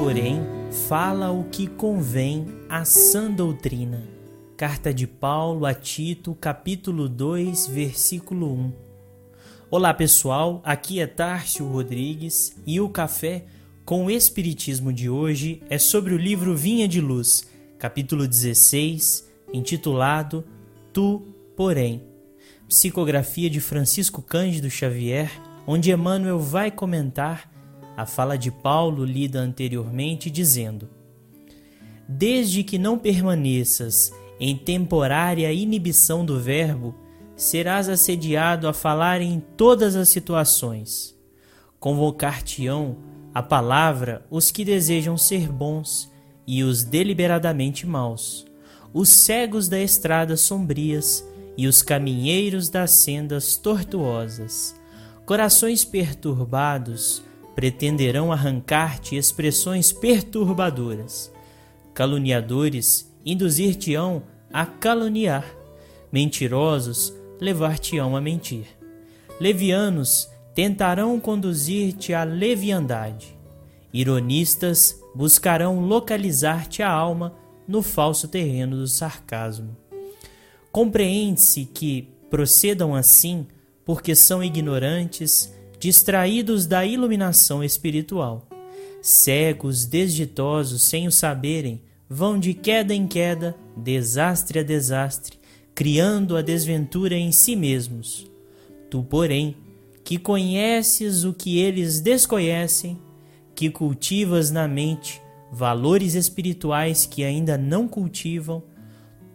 porém, fala o que convém à sã doutrina. Carta de Paulo a Tito, capítulo 2, versículo 1. Olá pessoal, aqui é Tárcio Rodrigues e o café com o Espiritismo de hoje é sobre o livro Vinha de Luz, capítulo 16, intitulado Tu, porém. Psicografia de Francisco Cândido Xavier, onde Emmanuel vai comentar a fala de Paulo lida anteriormente, dizendo: Desde que não permaneças em temporária inibição do Verbo, serás assediado a falar em todas as situações. Convocar-te-ão a palavra os que desejam ser bons e os deliberadamente maus, os cegos da estrada sombrias e os caminheiros das sendas tortuosas, corações perturbados pretenderão arrancar-te expressões perturbadoras. Caluniadores induzir-te-ão a caluniar, mentirosos levar-te-ão a mentir. Levianos tentarão conduzir-te à leviandade. Ironistas buscarão localizar-te a alma no falso terreno do sarcasmo. Compreende-se que procedam assim porque são ignorantes distraídos da iluminação espiritual. Cegos, desditosos, sem o saberem, vão de queda em queda, desastre a desastre, criando a desventura em si mesmos. Tu, porém, que conheces o que eles desconhecem, que cultivas na mente valores espirituais que ainda não cultivam,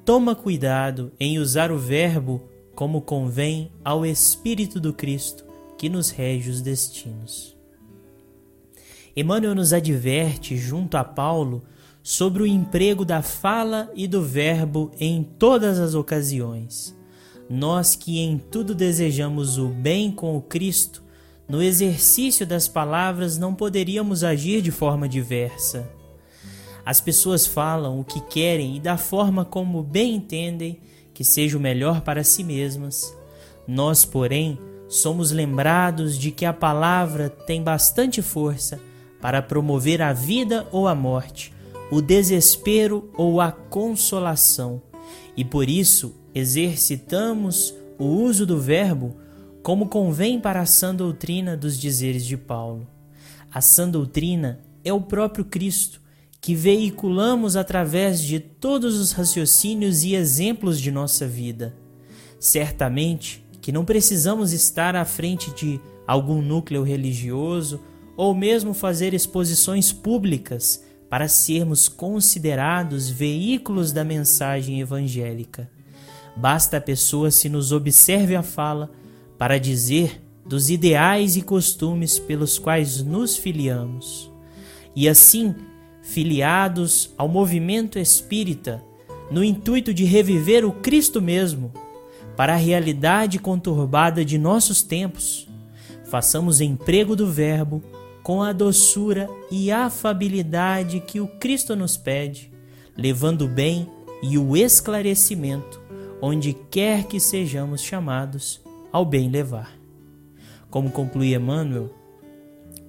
toma cuidado em usar o Verbo como convém ao Espírito do Cristo que nos rege os destinos. Emmanuel nos adverte, junto a Paulo, sobre o emprego da fala e do verbo em todas as ocasiões. Nós que em tudo desejamos o bem com o Cristo, no exercício das palavras não poderíamos agir de forma diversa. As pessoas falam o que querem e da forma como bem entendem que seja o melhor para si mesmas. Nós, porém, somos lembrados de que a palavra tem bastante força para promover a vida ou a morte, o desespero ou a consolação, e por isso exercitamos o uso do verbo como convém para a sã doutrina dos dizeres de Paulo. A sã doutrina é o próprio Cristo, que veiculamos através de todos os raciocínios e exemplos de nossa vida. Certamente, que não precisamos estar à frente de algum núcleo religioso ou mesmo fazer exposições públicas para sermos considerados veículos da mensagem evangélica. Basta a pessoa se nos observe a fala para dizer dos ideais e costumes pelos quais nos filiamos. E assim, filiados ao movimento espírita, no intuito de reviver o Cristo mesmo, para a realidade conturbada de nossos tempos, façamos emprego do Verbo com a doçura e afabilidade que o Cristo nos pede, levando o bem e o esclarecimento onde quer que sejamos chamados ao bem levar. Como conclui Emmanuel,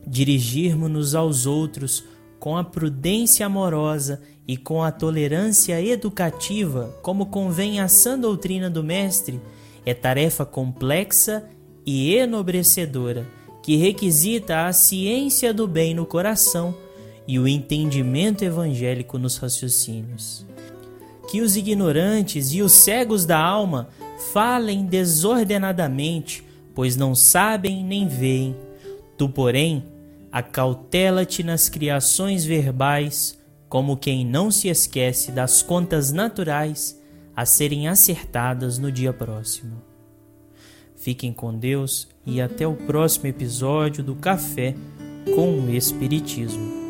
dirigirmos-nos aos outros com a prudência amorosa e com a tolerância educativa, como convém à sã doutrina do Mestre, é tarefa complexa e enobrecedora, que requisita a ciência do bem no coração e o entendimento evangélico nos raciocínios. Que os ignorantes e os cegos da alma falem desordenadamente, pois não sabem nem veem. Tu, porém, acautela-te nas criações verbais, como quem não se esquece das contas naturais a serem acertadas no dia próximo. Fiquem com Deus e até o próximo episódio do Café com o Espiritismo.